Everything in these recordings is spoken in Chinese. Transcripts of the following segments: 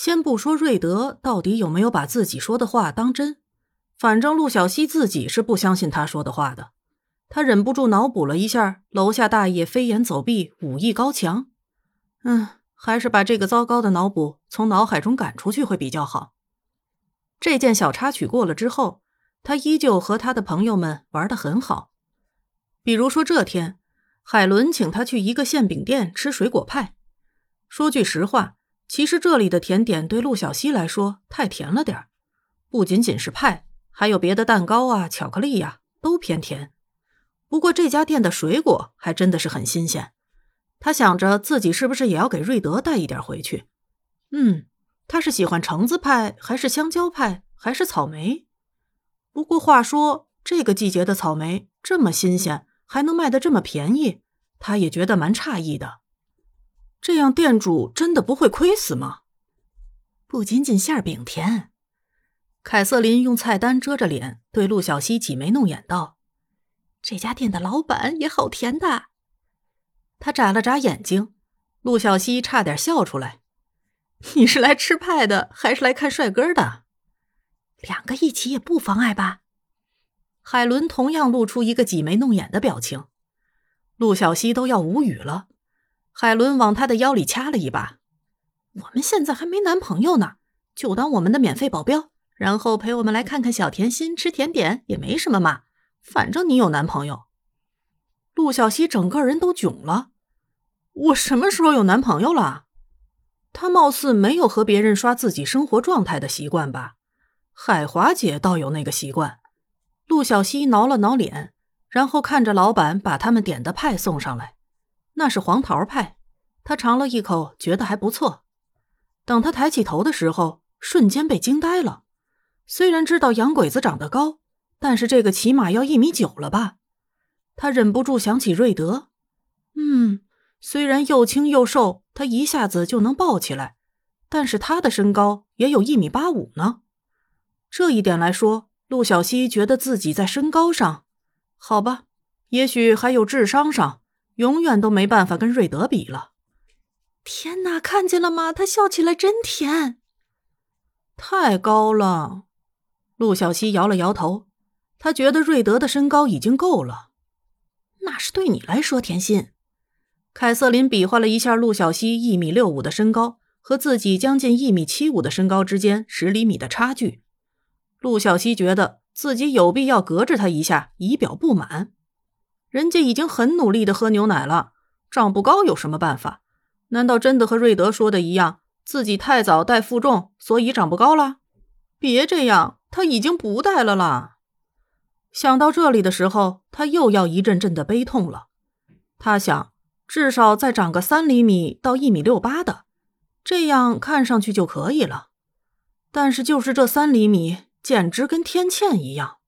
先不说瑞德到底有没有把自己说的话当真，反正陆小西自己是不相信他说的话的。他忍不住脑补了一下楼下大爷飞檐走壁、武艺高强，嗯，还是把这个糟糕的脑补从脑海中赶出去会比较好。这件小插曲过了之后，他依旧和他的朋友们玩得很好。比如说这天，海伦请他去一个馅饼店吃水果派。说句实话，其实这里的甜点对陆小西来说太甜了点不仅仅是派，还有别的蛋糕啊、巧克力呀，都偏甜。不过这家店的水果还真的是很新鲜，他想着自己是不是也要给瑞德带一点回去。嗯，他是喜欢橙子派，还是香蕉派，还是草莓？不过话说，这个季节的草莓这么新鲜，还能卖的这么便宜，他也觉得蛮诧异的。这样店主真的不会亏死吗？不仅仅馅饼甜，凯瑟琳用菜单遮着脸，对陆小西挤眉弄眼道。这家店的老板也好甜的，他眨了眨眼睛，陆小西差点笑出来。你是来吃派的，还是来看帅哥的？两个一起也不妨碍吧。海伦同样露出一个挤眉弄眼的表情，陆小西都要无语了。海伦往他的腰里掐了一把。我们现在还没男朋友呢，就当我们的免费保镖，然后陪我们来看看小甜心吃甜点也没什么嘛。反正你有男朋友，陆小西整个人都囧了。我什么时候有男朋友了？他貌似没有和别人刷自己生活状态的习惯吧？海华姐倒有那个习惯。陆小西挠了挠脸，然后看着老板把他们点的派送上来，那是黄桃派。他尝了一口，觉得还不错。等他抬起头的时候，瞬间被惊呆了。虽然知道洋鬼子长得高。但是这个起码要一米九了吧？他忍不住想起瑞德。嗯，虽然又轻又瘦，他一下子就能抱起来，但是他的身高也有一米八五呢。这一点来说，陆小西觉得自己在身高上，好吧，也许还有智商上，永远都没办法跟瑞德比了。天哪，看见了吗？他笑起来真甜。太高了，陆小西摇了摇头。他觉得瑞德的身高已经够了，那是对你来说，甜心。凯瑟琳比划了一下陆小西一米六五的身高和自己将近一米七五的身高之间十厘米的差距。陆小西觉得自己有必要隔着他一下，以表不满。人家已经很努力的喝牛奶了，长不高有什么办法？难道真的和瑞德说的一样，自己太早带负重，所以长不高了？别这样，他已经不带了啦。想到这里的时候，他又要一阵阵的悲痛了。他想，至少再长个三厘米到一米六八的，这样看上去就可以了。但是就是这三厘米，简直跟天堑一样。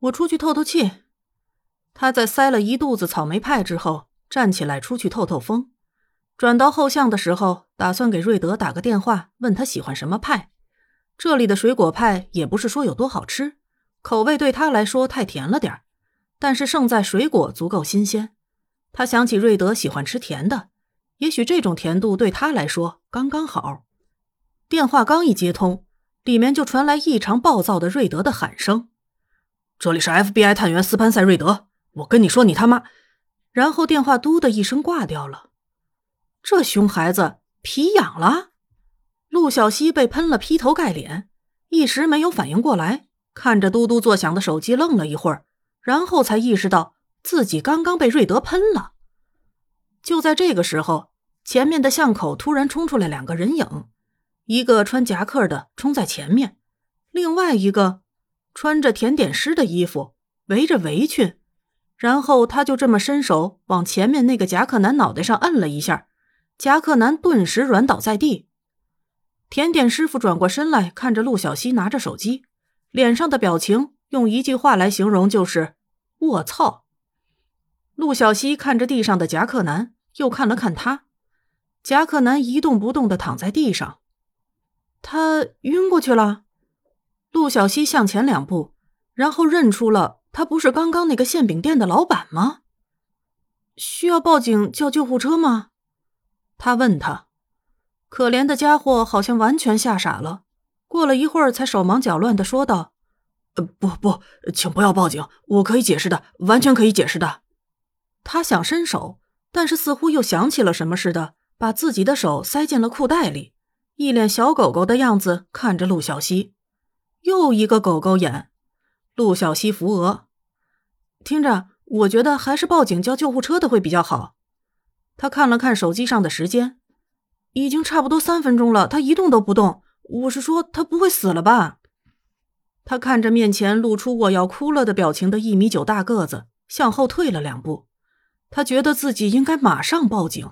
我出去透透气。他在塞了一肚子草莓派之后，站起来出去透透风。转到后巷的时候，打算给瑞德打个电话，问他喜欢什么派。这里的水果派也不是说有多好吃。口味对他来说太甜了点儿但是胜在水果足够新鲜。他想起瑞德喜欢吃甜的，也许这种甜度对他来说刚刚好。电话刚一接通，里面就传来异常暴躁的瑞德的喊声：“这里是 FBI 探员斯潘塞·瑞德，我跟你说，你他妈……”然后电话嘟的一声挂掉了。这熊孩子皮痒了。陆小西被喷了，劈头盖脸，一时没有反应过来。看着嘟嘟作响的手机，愣了一会儿，然后才意识到自己刚刚被瑞德喷了。就在这个时候，前面的巷口突然冲出来两个人影，一个穿夹克的冲在前面，另外一个穿着甜点师的衣服，围着围裙，然后他就这么伸手往前面那个夹克男脑袋上摁了一下，夹克男顿时软倒在地。甜点师傅转过身来看着陆小西拿着手机。脸上的表情用一句话来形容就是“我操”。陆小西看着地上的夹克男，又看了看他，夹克男一动不动的躺在地上，他晕过去了。陆小西向前两步，然后认出了他不是刚刚那个馅饼店的老板吗？需要报警叫救护车吗？他问他。可怜的家伙好像完全吓傻了，过了一会儿才手忙脚乱的说道：“呃，不不，请不要报警，我可以解释的，完全可以解释的。”他想伸手，但是似乎又想起了什么似的，把自己的手塞进了裤袋里，一脸小狗狗的样子看着陆小西。又一个狗狗眼，陆小西扶额，听着，我觉得还是报警叫救护车的会比较好。他看了看手机上的时间，已经差不多三分钟了，他一动都不动。我是说，他不会死了吧？他看着面前露出我要哭了的表情的一米九大个子，向后退了两步。他觉得自己应该马上报警。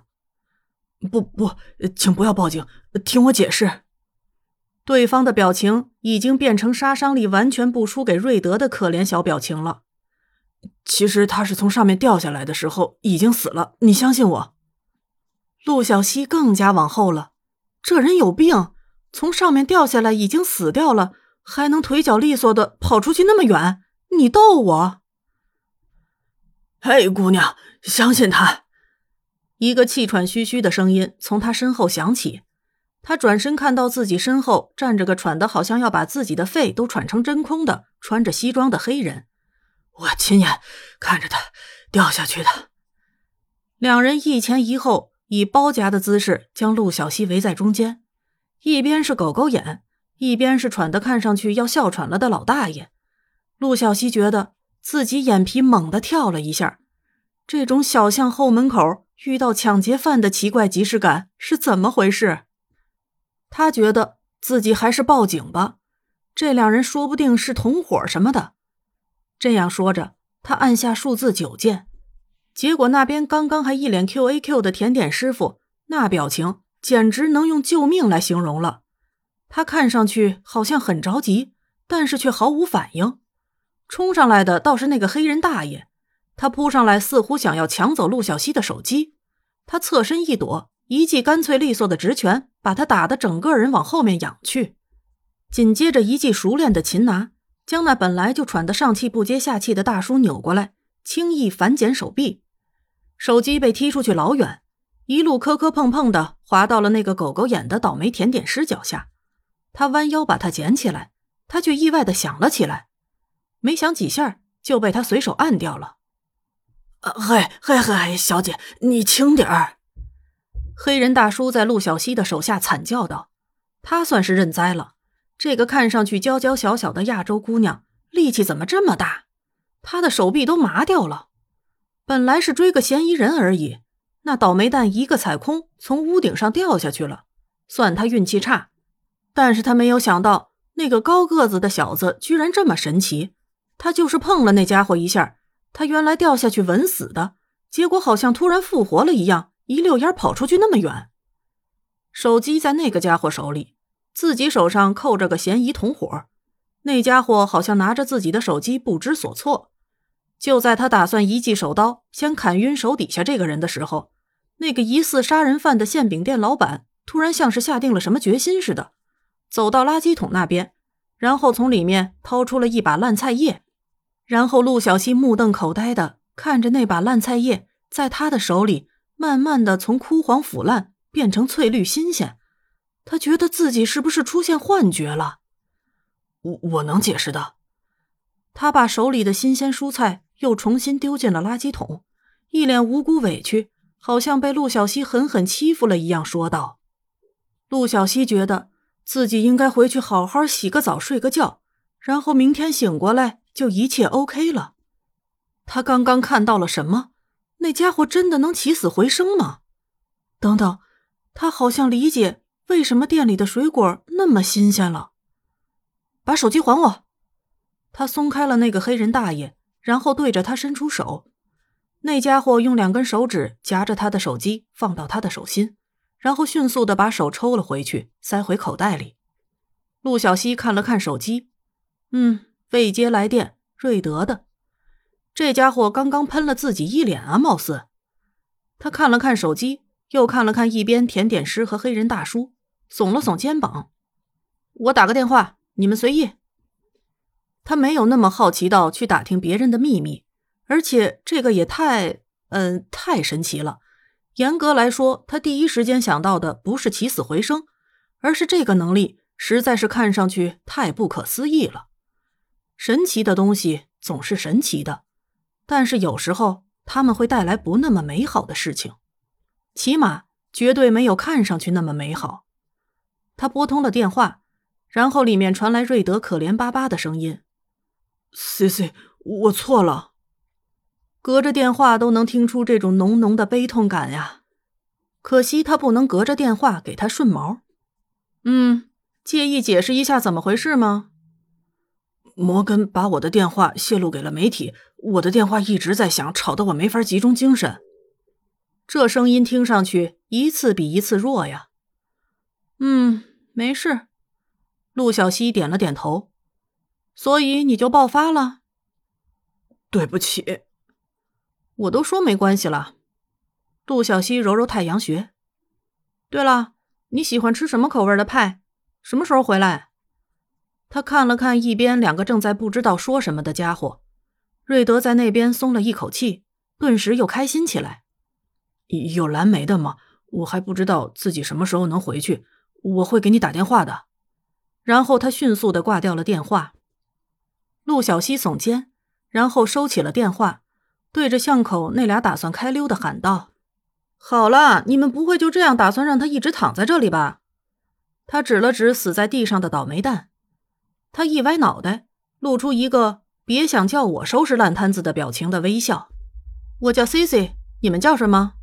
不不，请不要报警，听我解释。对方的表情已经变成杀伤力完全不输给瑞德的可怜小表情了。其实他是从上面掉下来的时候已经死了，你相信我。陆小西更加往后了，这人有病，从上面掉下来已经死掉了，还能腿脚利索的跑出去那么远？你逗我？嘿，姑娘，相信他。一个气喘吁吁的声音从他身后响起。他转身看到自己身后站着个喘得好像要把自己的肺都喘成真空的穿着西装的黑人，我亲眼看着他掉下去的。两人一前一后，以包夹的姿势将陆小西围在中间，一边是狗狗眼，一边是喘得看上去要哮喘了的老大爷。陆小西觉得自己眼皮猛地跳了一下，这种小巷后门口遇到抢劫犯的奇怪即视感是怎么回事？他觉得自己还是报警吧，这两人说不定是同伙什么的。这样说着，他按下数字九键，结果那边刚刚还一脸 Q A Q 的甜点师傅，那表情简直能用救命来形容了。他看上去好像很着急，但是却毫无反应。冲上来的倒是那个黑人大爷，他扑上来似乎想要抢走陆小西的手机，他侧身一躲。一记干脆利索的直拳，把他打得整个人往后面仰去。紧接着一记熟练的擒拿，将那本来就喘得上气不接下气的大叔扭过来，轻易反剪手臂，手机被踢出去老远，一路磕磕碰碰的滑到了那个狗狗眼的倒霉甜点师脚下。他弯腰把它捡起来，他却意外的响了起来，没响几下就被他随手按掉了。嘿嘿嘿，小姐，你轻点儿。黑人大叔在陆小西的手下惨叫道：“他算是认栽了。这个看上去娇娇小小的亚洲姑娘，力气怎么这么大？她的手臂都麻掉了。本来是追个嫌疑人而已，那倒霉蛋一个踩空，从屋顶上掉下去了，算他运气差。但是他没有想到，那个高个子的小子居然这么神奇。他就是碰了那家伙一下，他原来掉下去稳死的，结果好像突然复活了一样。”一溜烟跑出去那么远，手机在那个家伙手里，自己手上扣着个嫌疑同伙。那家伙好像拿着自己的手机不知所措。就在他打算一记手刀先砍晕手底下这个人的时候，那个疑似杀人犯的馅饼店老板突然像是下定了什么决心似的，走到垃圾桶那边，然后从里面掏出了一把烂菜叶。然后陆小西目瞪口呆的看着那把烂菜叶在他的手里。慢慢的从枯黄腐烂变成翠绿新鲜，他觉得自己是不是出现幻觉了？我我能解释的。他把手里的新鲜蔬菜又重新丢进了垃圾桶，一脸无辜委屈，好像被陆小西狠狠欺负了一样，说道：“陆小西觉得自己应该回去好好洗个澡、睡个觉，然后明天醒过来就一切 OK 了。他刚刚看到了什么？”那家伙真的能起死回生吗？等等，他好像理解为什么店里的水果那么新鲜了。把手机还我！他松开了那个黑人大爷，然后对着他伸出手。那家伙用两根手指夹着他的手机，放到他的手心，然后迅速的把手抽了回去，塞回口袋里。陆小西看了看手机，嗯，未接来电，瑞德的。这家伙刚刚喷了自己一脸啊，貌似。他看了看手机，又看了看一边甜点师和黑人大叔，耸了耸肩膀：“我打个电话，你们随意。”他没有那么好奇到去打听别人的秘密，而且这个也太……嗯，太神奇了。严格来说，他第一时间想到的不是起死回生，而是这个能力实在是看上去太不可思议了。神奇的东西总是神奇的，但是有时候他们会带来不那么美好的事情，起码绝对没有看上去那么美好。他拨通了电话，然后里面传来瑞德可怜巴巴的声音：“C C，我错了。”隔着电话都能听出这种浓浓的悲痛感呀，可惜他不能隔着电话给他顺毛。嗯，介意解释一下怎么回事吗？摩根把我的电话泄露给了媒体，我的电话一直在响，吵得我没法集中精神。这声音听上去一次比一次弱呀。嗯，没事。陆小西点了点头。所以你就爆发了？对不起。我都说没关系了，陆小西揉揉太阳穴。对了，你喜欢吃什么口味的派？什么时候回来？他看了看一边两个正在不知道说什么的家伙，瑞德在那边松了一口气，顿时又开心起来。有蓝莓的吗？我还不知道自己什么时候能回去，我会给你打电话的。然后他迅速的挂掉了电话。陆小西耸肩，然后收起了电话。对着巷口那俩打算开溜的喊道：“好了，你们不会就这样打算让他一直躺在这里吧？”他指了指死在地上的倒霉蛋，他一歪脑袋，露出一个“别想叫我收拾烂摊子”的表情的微笑。“我叫 C C，你们叫什么？”